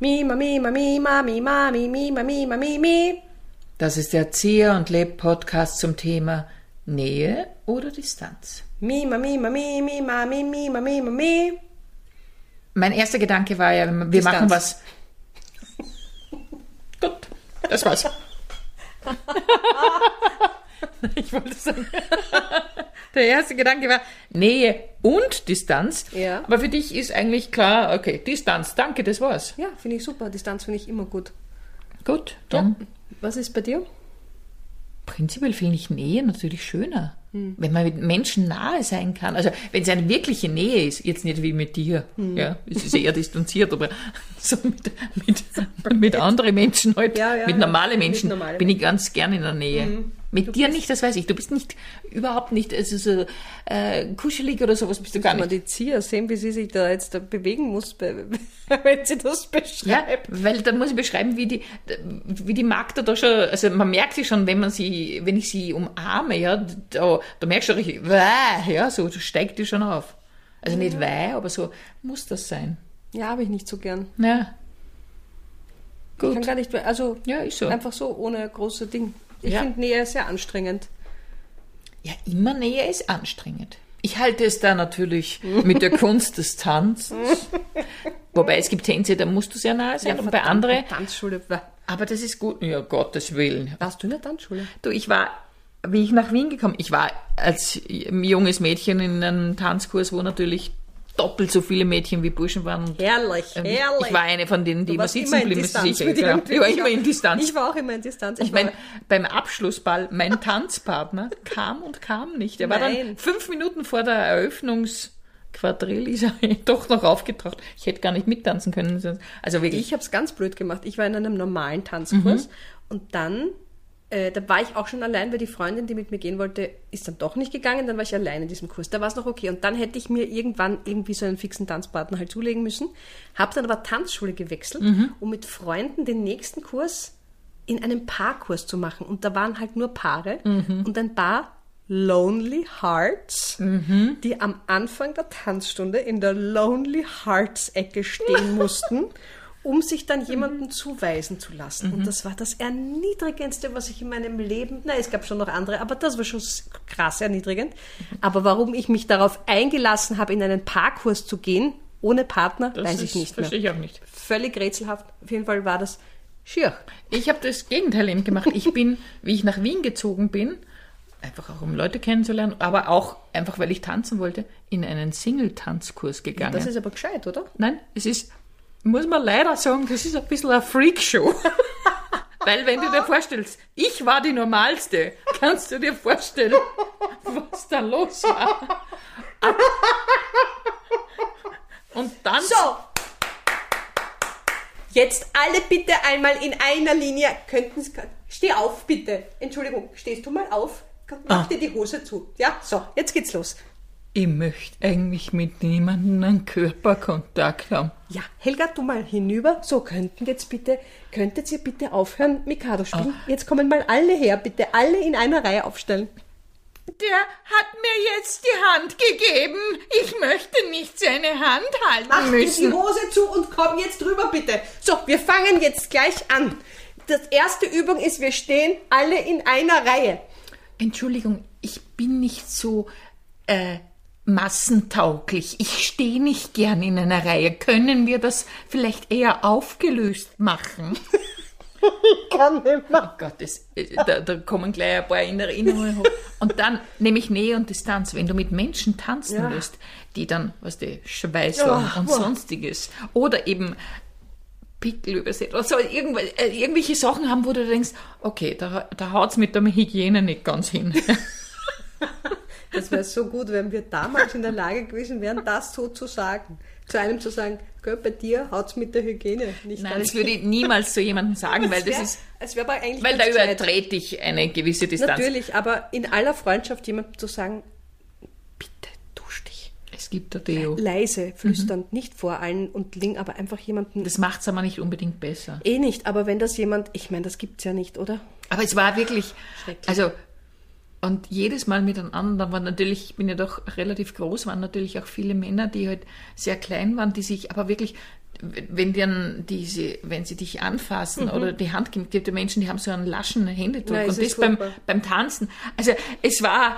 Mima, mima, mima, mima, mima, mima, mimi. Das ist der Erzieher und Leb Podcast zum Thema Nähe oder Distanz. Mima, mima, mi, mima, mi, mima, mima, mi. Mein erster Gedanke war ja, wir Distanz. machen was. Gut, das war's. ich wollte sagen. Der erste Gedanke war Nähe und Distanz. Ja. Aber für dich ist eigentlich klar, okay, Distanz, danke, das war's. Ja, finde ich super. Distanz finde ich immer gut. Gut, dann Was ist bei dir? prinzipiell finde ich Nähe natürlich schöner. Wenn man mit Menschen nahe sein kann. Also wenn es eine wirkliche Nähe ist, jetzt nicht wie mit dir, ja, es ist eher distanziert, aber so mit, mit, mit anderen Menschen halt, Ja, ja, mit ja. normalen Mit Menschen normalen bin ich ganz gern in der Nähe. Mit dir nicht, das weiß ich. Du bist nicht, überhaupt nicht, also so äh, kuschelig oder sowas bist du gar Kann man nicht. die Zieher sehen, wie sie sich da jetzt da bewegen muss, wenn sie das beschreibt. Ja, weil da muss ich beschreiben, wie die, wie die Magda da schon, also man merkt sie schon, wenn man sie, wenn ich sie umarme, ja, da, da merkst du richtig, wäh, ja, so steigt die schon auf. Also nicht wäh, aber so muss das sein. Ja, habe ich nicht so gern. Ja. Ich kann Gut. gar nicht, mehr- also Ja, ist so. einfach so ohne große Ding. Ich Ja. finde Nähe sehr anstrengend. Ja, immer Nähe ist anstrengend. Ich halte es da natürlich mit der Kunst des Tanzens. Wobei es gibt Tänze, da musst du sehr nahe sein. und bei anderen, Tanzschule. Aber das ist gut. Ja, Gottes Willen. Warst du in der Tanzschule? Du, ich war, wie ich nach Wien gekommen, ich war als junges Mädchen in einem Tanzkurs, wo natürlich doppelt so viele Mädchen wie Burschen waren. Herrlich, ähm, herrlich. Ich war eine von denen, die immer sitzen blieben, ist sicher. Ich war immer in Distanz. Ich war auch immer in Distanz. Ich Und mein, war, beim Abschlussball, mein Tanzpartner kam und kam nicht. Er war dann fünf Minuten vor der Eröffnungsquadrille, ist er doch noch aufgetaucht. Ich hätte gar nicht mittanzen können. Also wirklich. ich habe es ganz blöd gemacht. Ich war in einem normalen Tanzkurs Mhm. und dann, äh, da war ich auch schon allein, weil die Freundin, die mit mir gehen wollte, ist dann doch nicht gegangen. Dann war ich allein in diesem Kurs. Da war es noch okay. Und dann hätte ich mir irgendwann irgendwie so einen fixen Tanzpartner halt zulegen müssen. Habe dann aber Tanzschule gewechselt, Mhm. um mit Freunden den nächsten Kurs in einem Paarkurs zu machen. Und da waren halt nur Paare Mhm. und ein paar Lonely Hearts, Mhm. die am Anfang der Tanzstunde in der Lonely Hearts Ecke stehen mussten, um sich dann jemanden zuweisen zu lassen. Und das war das Erniedrigendste, was ich in meinem Leben, na, es gab schon noch andere, aber das war schon krass erniedrigend. Aber warum ich mich darauf eingelassen habe, in einen Paarkurs zu gehen, ohne Partner, das weiß ist, ich nicht mehr. verstehe ich auch nicht. Völlig rätselhaft. Auf jeden Fall war das schier. Ich habe das Gegenteil eben gemacht. Ich bin, wie ich nach Wien gezogen bin, einfach auch um Leute kennenzulernen, aber auch einfach, weil ich tanzen wollte, in einen Single-Tanzkurs gegangen. Das ist aber gescheit, oder? Nein, es ist, muss man leider sagen, das ist ein bisschen eine Freakshow. Weil wenn du dir vorstellst, ich war die Normalste, kannst du dir vorstellen, was da los war. Und dann So. Jetzt alle bitte einmal in einer Linie. Könnten Sie. Steh auf, bitte. Entschuldigung, stehst du mal auf? Mach Ah. dir die Hose zu. Ja, so, jetzt geht's los. Ich möchte eigentlich mit niemandem einen Körperkontakt haben. Ja, Helga, du mal hinüber. So, könnten jetzt bitte, könntet ihr bitte aufhören, Mikado spielen? Ah. Jetzt kommen mal alle her, bitte. Alle in einer Reihe aufstellen. Der hat mir jetzt die Hand gegeben. Ich möchte nicht seine Hand halten Mach dir die müssen. Hose zu und komm jetzt rüber, bitte. So, wir fangen jetzt gleich an. Das erste Übung ist, wir stehen alle in einer Reihe. Entschuldigung, ich bin nicht so äh, massentauglich. Ich stehe nicht gern in einer Reihe. Können wir das vielleicht eher aufgelöst machen? Kann nicht mehr. Oh Gott, das, äh, da, da kommen gleich ein paar Erinnerungen hoch. Und dann nehme ich Nähe und Distanz. Wenn du mit Menschen tanzen Ja. willst, die dann, was die Schweiß haben Oh, und sonstiges. Oder eben Pickel übersät oder so, äh, irgendwelche Sachen haben, wo du denkst, okay, da, da haut's mit der Hygiene nicht ganz hin. Das wäre so gut, wenn wir damals in der Lage gewesen wären, das so zu sagen. Zu einem zu sagen, gell, bei dir haut's mit der Hygiene nicht Nein, das würde ich niemals zu jemandem sagen, weil das wär- ist, Es wäre aber eigentlich weil da übertrete ich eine gewisse Distanz. Natürlich, aber in aller Freundschaft jemandem zu sagen, bitte dusch dich. Es gibt da Deo. Leise, flüsternd, nicht vor allen und Ling, aber einfach jemanden. Das macht's aber nicht unbedingt besser. eh nicht, aber wenn das jemand, ich meine, das gibt's ja nicht, oder? Aber es war wirklich, Schrecklich. also, und jedes Mal miteinander, waren natürlich, ich bin ja doch relativ groß, waren natürlich auch viele Männer, die halt sehr klein waren, die sich aber wirklich wenn dann diese, wenn sie dich anfassen Mhm. oder die Hand gibt, gibt die Menschen, die haben so einen laschen Händedruck Nein, und das beim, beim Tanzen. Also es war,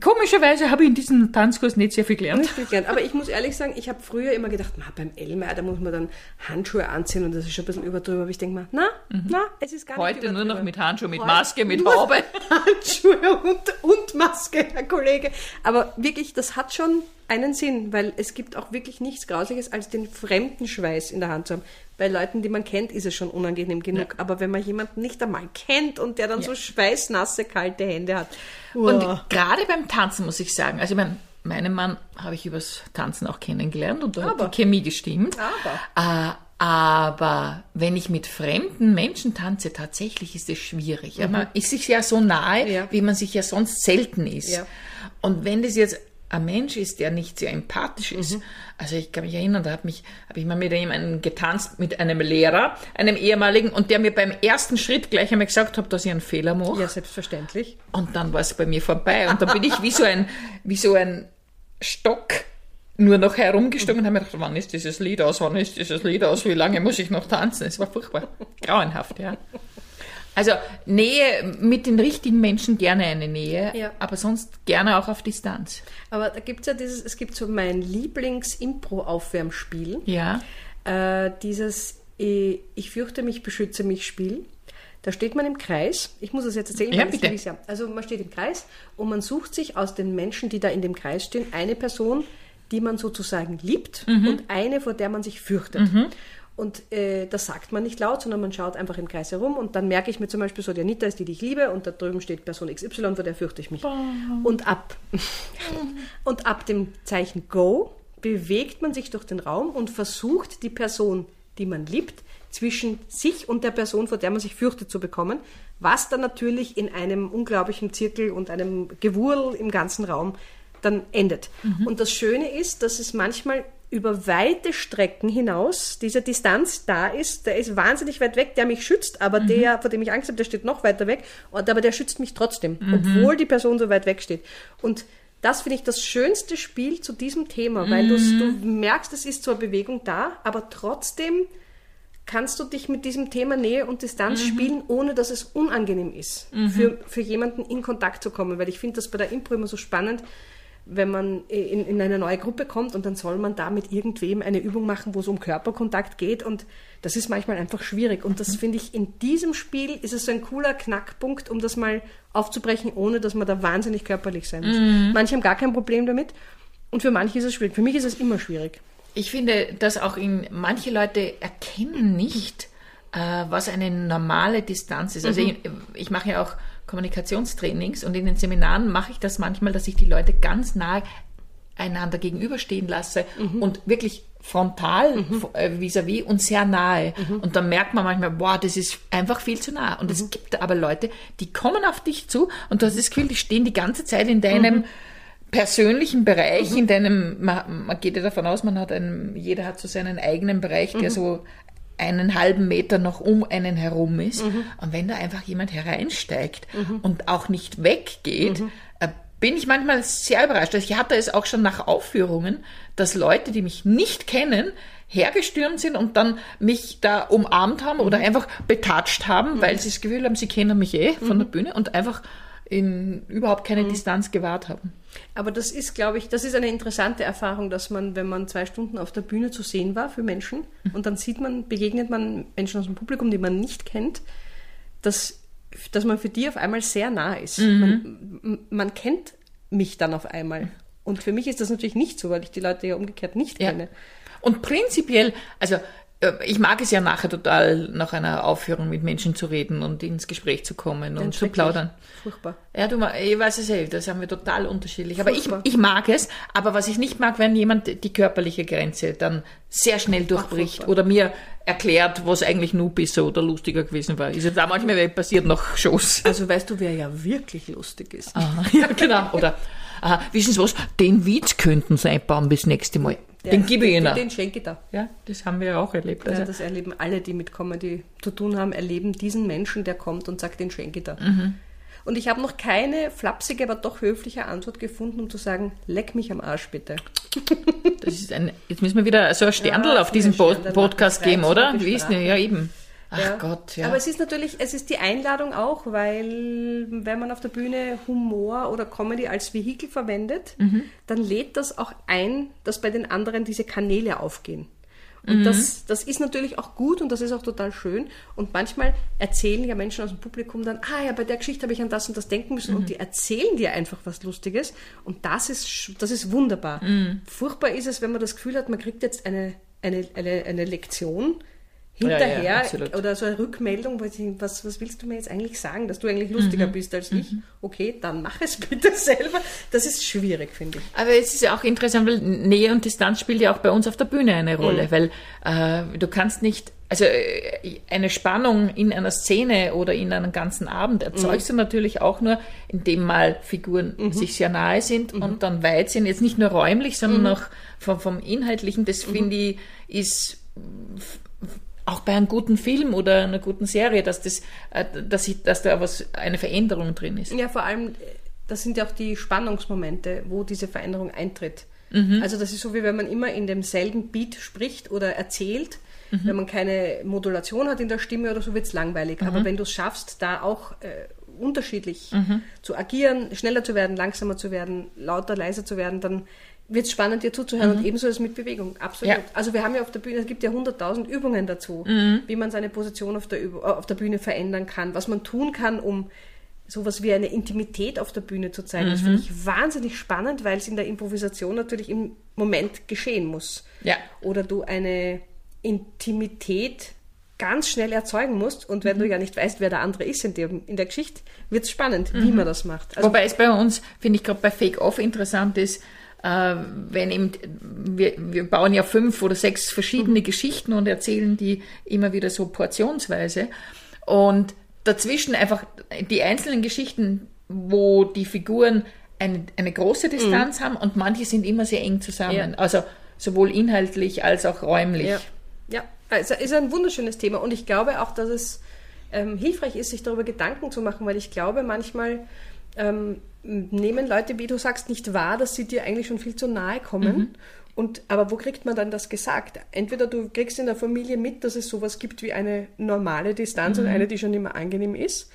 komischerweise habe ich in diesem Tanzkurs nicht sehr viel gelernt. Nicht viel gelernt. Aber ich muss ehrlich sagen, ich habe früher immer gedacht, na, beim Elmer, da muss man dann Handschuhe anziehen und das ist schon ein bisschen überdrüber. Aber ich denke mal, na, na, es ist gar nicht Mhm. Heute nur noch mit Handschuhen, mit Heute Maske, mit Haube. Handschuhe und, und Maske, Herr Kollege. Aber wirklich, das hat schon einen Sinn, weil es gibt auch wirklich nichts Grausliches, als den fremden Schweiß in der Hand zu haben. Bei Leuten, die man kennt, ist es schon unangenehm genug. Aber wenn man jemanden nicht einmal kennt und der dann so schweißnasse, kalte Hände hat. Und Uah. gerade beim Tanzen muss ich sagen, also ich mein, meinen Mann habe ich übers Tanzen auch kennengelernt und da Aber. hat die Chemie gestimmt. Aber. Äh, aber wenn ich mit fremden Menschen tanze, tatsächlich ist es schwierig. Ja, man ist sich ja so nahe, Mhm. Ja. wie man sich ja sonst selten ist. Ja. Und wenn das jetzt ein Mensch ist, der nicht sehr empathisch ist, Mhm. also ich kann mich erinnern, da habe habe ich mal mit jemandem getanzt, mit einem Lehrer, einem ehemaligen, und der mir beim ersten Schritt gleich einmal gesagt hat, dass ich einen Fehler mache. Ja, selbstverständlich. Und dann war es bei mir vorbei. Und dann bin ich wie so ein, wie so ein Stock nur noch herumgestochen und habe mir gedacht, wann ist dieses Lied aus, wann ist dieses Lied aus, wie lange muss ich noch tanzen? Es war furchtbar. Grauenhaft, ja. Also Nähe mit den richtigen Menschen gerne eine Nähe, Ja. aber sonst gerne auch auf Distanz. Aber da gibt's ja dieses, es gibt so mein Lieblings-Impro-Aufwärmspiel. Ja. Äh, dieses äh, Ich fürchte mich, beschütze mich Spiel. Da steht man im Kreis. Ich muss es jetzt erzählen, Ja, das bitte. ja. Also man steht im Kreis und man sucht sich aus den Menschen, die da in dem Kreis stehen, eine Person, die man sozusagen liebt Mhm. und eine, vor der man sich fürchtet. Und äh, das sagt man nicht laut, sondern man schaut einfach im Kreis herum. Und dann merke ich mir zum Beispiel so, die Anita ist die, die ich liebe. Und da drüben steht Person XY, vor der fürchte ich mich. Und ab, und ab dem Zeichen Go bewegt man sich durch den Raum und versucht die Person, die man liebt, zwischen sich und der Person, vor der man sich fürchtet, zu bekommen, was dann natürlich in einem unglaublichen Zirkel und einem Gewurl im ganzen Raum dann endet. Und das Schöne ist, dass es manchmal über weite Strecken hinaus diese Distanz da ist. Der ist wahnsinnig weit weg, der mich schützt, aber der, vor dem ich Angst habe, der steht noch weiter weg. Und, aber der schützt mich trotzdem, obwohl die Person so weit weg steht. Und das finde ich das schönste Spiel zu diesem Thema, weil du's- du merkst, es ist zwar Bewegung da, aber trotzdem kannst du dich mit diesem Thema Nähe und Distanz spielen, ohne dass es unangenehm ist, für, für jemanden in Kontakt zu kommen. Weil ich finde das bei der Impro immer so spannend, wenn man in, in eine neue Gruppe kommt und dann soll man da mit irgendwem eine Übung machen, wo es um Körperkontakt geht und das ist manchmal einfach schwierig. Und das finde ich, in diesem Spiel ist es so ein cooler Knackpunkt, um das mal aufzubrechen, ohne dass man da wahnsinnig körperlich sein muss. Manche haben gar kein Problem damit und für manche ist es schwierig. Für mich ist es immer schwierig. Ich finde, dass auch in manche Leute erkennen nicht, äh, was eine normale Distanz ist. Also ich, ich mache ja auch Kommunikationstrainings und in den Seminaren mache ich das manchmal, dass ich die Leute ganz nah einander gegenüberstehen lasse und wirklich frontal äh, vis-à-vis und sehr nahe. Und dann merkt man manchmal, boah, das ist einfach viel zu nah. Und es gibt aber Leute, die kommen auf dich zu und du hast das Gefühl, die stehen die ganze Zeit in deinem persönlichen Bereich, in deinem, man, man geht ja davon aus, man hat einen, jeder hat so seinen eigenen Bereich, der so einen halben Meter noch um einen herum ist. Und wenn da einfach jemand hereinsteigt und auch nicht weggeht, äh, bin ich manchmal sehr überrascht. Also ich hatte es auch schon nach Aufführungen, dass Leute, die mich nicht kennen, hergestürmt sind und dann mich da umarmt haben oder einfach betatscht haben, weil sie das Gefühl haben, sie kennen mich eh von der Bühne und einfach in überhaupt keine Distanz gewahrt haben. Aber das ist, glaube ich, das ist eine interessante Erfahrung, dass man, wenn man zwei Stunden auf der Bühne zu sehen war für Menschen und dann sieht man, begegnet man Menschen aus dem Publikum, die man nicht kennt, dass, dass man für die auf einmal sehr nah ist. Man, m- man kennt mich dann auf einmal. Und für mich ist das natürlich nicht so, weil ich die Leute ja umgekehrt nicht Ja. kenne. Und prinzipiell, also ich mag es ja nachher total, nach einer Aufführung mit Menschen zu reden und ins Gespräch zu kommen und zu plaudern. Furchtbar. Ja, du, ich weiß es eh, das haben wir total unterschiedlich. Aber ich, ich mag es, aber was ich nicht mag, wenn jemand die körperliche Grenze dann sehr schnell durchbricht furchtbar. oder mir erklärt, was eigentlich nur besser oder lustiger gewesen war. Ist jetzt auch manchmal passiert nach Shows. Also weißt du, wer ja wirklich lustig ist? Aha, ja, genau. Oder, aha, wissen Sie was, den Witz könnten Sie einbauen bis nächste Mal. Den gebe ich den, Ihnen. den schenke ich da. Ja, das haben wir ja auch erlebt. Also, Ja, das erleben alle, die mit Comedy zu tun haben, erleben diesen Menschen, der kommt und sagt, den schenke ich da. Mhm. Und ich habe noch keine flapsige, aber doch höfliche Antwort gefunden, um zu sagen, leck mich am Arsch bitte. Das ist ein, jetzt müssen wir wieder so ein Sterndl Ja, auf diesen Bo Podcast geben, oder? Wie ist denn? Ja, eben. Ach Ja. Gott, ja. Aber es ist natürlich, es ist die Einladung auch, weil wenn man auf der Bühne Humor oder Comedy als Vehikel verwendet, Mhm. dann lädt das auch ein, dass bei den anderen diese Kanäle aufgehen. Mhm. Und das, das ist natürlich auch gut und das ist auch total schön. Und manchmal erzählen ja Menschen aus dem Publikum dann, ah ja, bei der Geschichte habe ich an das und das denken müssen Mhm. und die erzählen dir einfach was Lustiges und das ist, das ist wunderbar. Mhm. Furchtbar ist es, wenn man das Gefühl hat, man kriegt jetzt eine, eine, eine, eine Lektion Ja, ja, hinterher absolut. oder so eine Rückmeldung, was, was willst du mir jetzt eigentlich sagen, dass du eigentlich lustiger Mhm. bist als ich? Okay, dann mach es bitte selber. Das ist schwierig, finde ich. Aber es ist ja auch interessant, weil Nähe und Distanz spielt ja auch bei uns auf der Bühne eine Rolle, weil äh, du kannst nicht, also äh, eine Spannung in einer Szene oder in einem ganzen Abend erzeugst du natürlich auch nur, indem mal Figuren sich sehr nahe sind und dann weit sind, jetzt nicht nur räumlich, sondern auch vom, vom Inhaltlichen. Das finde ich ist auch bei einem guten Film oder einer guten Serie, dass das, äh, dass, ich, dass da was eine Veränderung drin ist. Ja, vor allem, das sind ja auch die Spannungsmomente, wo diese Veränderung eintritt. Also das ist so, wie wenn man immer in demselben Beat spricht oder erzählt. Wenn man keine Modulation hat in der Stimme oder so, wird es langweilig. Aber wenn du es schaffst, da auch äh, unterschiedlich zu agieren, schneller zu werden, langsamer zu werden, lauter, leiser zu werden, dann wird es spannend, dir zuzuhören. Und ebenso ist es mit Bewegung. Absolut. Ja. Also wir haben ja auf der Bühne, es gibt ja hunderttausend Übungen dazu, wie man seine Position auf der, äh, auf der Bühne verändern kann, was man tun kann, um sowas wie eine Intimität auf der Bühne zu zeigen. Das finde ich wahnsinnig spannend, weil es in der Improvisation natürlich im Moment geschehen muss. Ja. Oder du eine Intimität ganz schnell erzeugen musst und wenn du ja nicht weißt, wer der andere ist in, dem, in der Geschichte, wird es spannend, wie man das macht. Also, Wobei es bei uns, finde ich, gerade bei Fake Off interessant ist, äh, wenn eben, wir, wir bauen ja fünf oder sechs verschiedene Geschichten und erzählen die immer wieder so portionsweise. Und dazwischen einfach die einzelnen Geschichten, wo die Figuren eine, eine große Distanz haben und manche sind immer sehr eng zusammen. Ja. Also sowohl inhaltlich als auch räumlich. Ja, ja. Also ist ein wunderschönes Thema und ich glaube auch, dass es ähm, hilfreich ist, sich darüber Gedanken zu machen, weil ich glaube, manchmal ähm, nehmen Leute, wie du sagst, nicht wahr, dass sie dir eigentlich schon viel zu nahe kommen. Und, aber wo kriegt man dann das gesagt? Entweder du kriegst in der Familie mit, dass es sowas gibt wie eine normale Distanz und eine, die schon immer angenehm ist.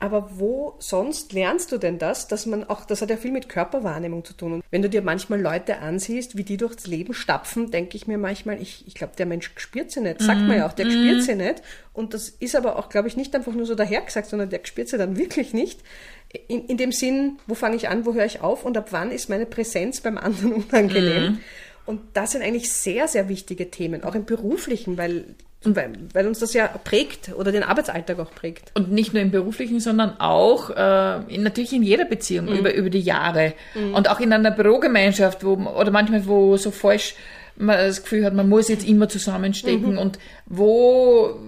Aber wo sonst lernst du denn das, dass man auch, das hat ja viel mit Körperwahrnehmung zu tun. Und wenn du dir manchmal Leute ansiehst, wie die durchs Leben stapfen, denke ich mir manchmal, ich, ich glaube, der Mensch spürt sie nicht. Sagt man ja auch, der spürt sie nicht. Und das ist aber auch, glaube ich, nicht einfach nur so dahergesagt, sondern der spürt sie dann wirklich nicht. In, in dem Sinn, wo fange ich an, wo höre ich auf und ab wann ist meine Präsenz beim anderen unangenehm? Und das sind eigentlich sehr, sehr wichtige Themen, auch im beruflichen, weil, weil, weil uns das ja prägt oder den Arbeitsalltag auch prägt. Und nicht nur im beruflichen, sondern auch äh, in, natürlich in jeder Beziehung über, über die Jahre. Und auch in einer Bürogemeinschaft, wo oder manchmal, wo so falsch man das Gefühl hat, man muss jetzt immer zusammenstecken und wo,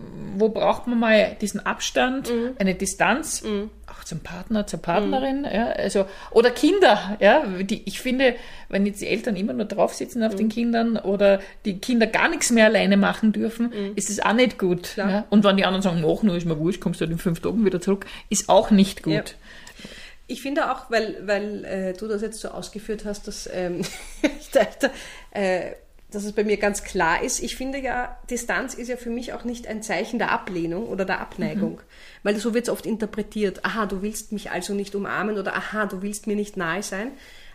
wo braucht man mal diesen Abstand, eine Distanz, auch zum Partner, zur Partnerin, ja, also, oder Kinder, ja, die, ich finde, wenn jetzt die Eltern immer nur drauf sitzen auf den Kindern oder die Kinder gar nichts mehr alleine machen dürfen, ist es auch nicht gut. Ja? Und wenn die anderen sagen, noch, nur ist mir wurscht, kommst du in fünf Tagen wieder zurück, ist auch nicht gut. Ja. Ich finde auch, weil, weil äh, du das jetzt so ausgeführt hast, dass, ähm, ich dachte, äh, dass es bei mir ganz klar ist. Ich finde ja, Distanz ist ja für mich auch nicht ein Zeichen der Ablehnung oder der Abneigung, weil so wird es oft interpretiert. Aha, du willst mich also nicht umarmen oder aha, du willst mir nicht nahe sein.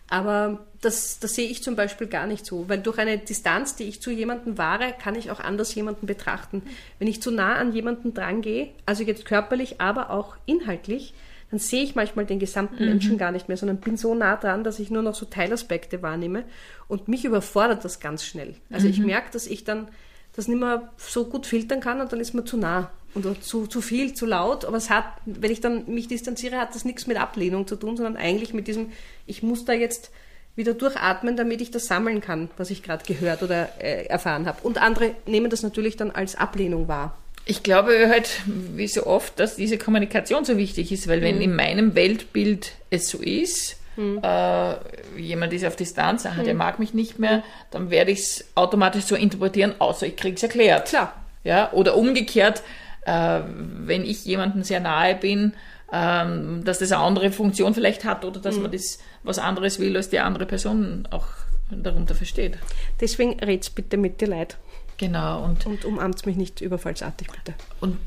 Aber das, das sehe ich zum Beispiel gar nicht so, weil durch eine Distanz, die ich zu jemandem wahre, kann ich auch anders jemanden betrachten. Wenn ich zu nah an jemanden drangehe, also jetzt körperlich, aber auch inhaltlich, dann sehe ich manchmal den gesamten Menschen gar nicht mehr, sondern bin so nah dran, dass ich nur noch so Teilaspekte wahrnehme und mich überfordert das ganz schnell. Also ich merke, dass ich dann das nicht mehr so gut filtern kann und dann ist mir zu nah oder zu, zu viel, zu laut. Aber es hat, wenn ich dann mich distanziere, hat das nichts mit Ablehnung zu tun, sondern eigentlich mit diesem, ich muss da jetzt wieder durchatmen, damit ich das sammeln kann, was ich gerade gehört oder äh, erfahren habe. Und andere nehmen das natürlich dann als Ablehnung wahr. Ich glaube halt, wie so oft, dass diese Kommunikation so wichtig ist, weil wenn in meinem Weltbild es so ist, äh, jemand ist auf Distanz, aha, der mag mich nicht mehr, dann werde ich es automatisch so interpretieren, außer ich kriege es erklärt. Klar. Ja, oder umgekehrt, äh, wenn ich jemandem sehr nahe bin, ähm, dass das eine andere Funktion vielleicht hat oder Mhm. dass man das was anderes will, als die andere Person auch darunter versteht. Deswegen red's bitte mit den Leuten Genau, und, und umarmt mich nicht überfallsartig, bitte. und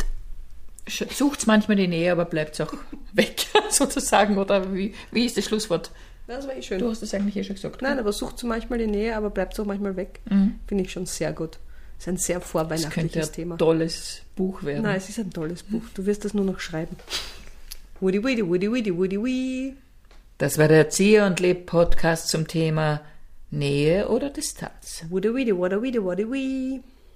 sucht manchmal die Nähe, aber bleibt auch weg, sozusagen. Oder wie, wie ist das Schlusswort? Das war eh schön. Du hast das eigentlich eh schon gesagt. Nein, aber sucht manchmal die Nähe, aber bleibt auch manchmal weg. Finde ich schon sehr gut. Das ist ein sehr das vorweihnachtliches ein Thema. tolles Buch werden. Nein, es ist ein tolles Buch. Du wirst das nur noch schreiben. Woody, woody, woody, woody, woody, wee. Das war der Erzieher und Leb Podcast zum Thema Nähe oder Distanz. Woody, woody, woody, woody, woody, wee.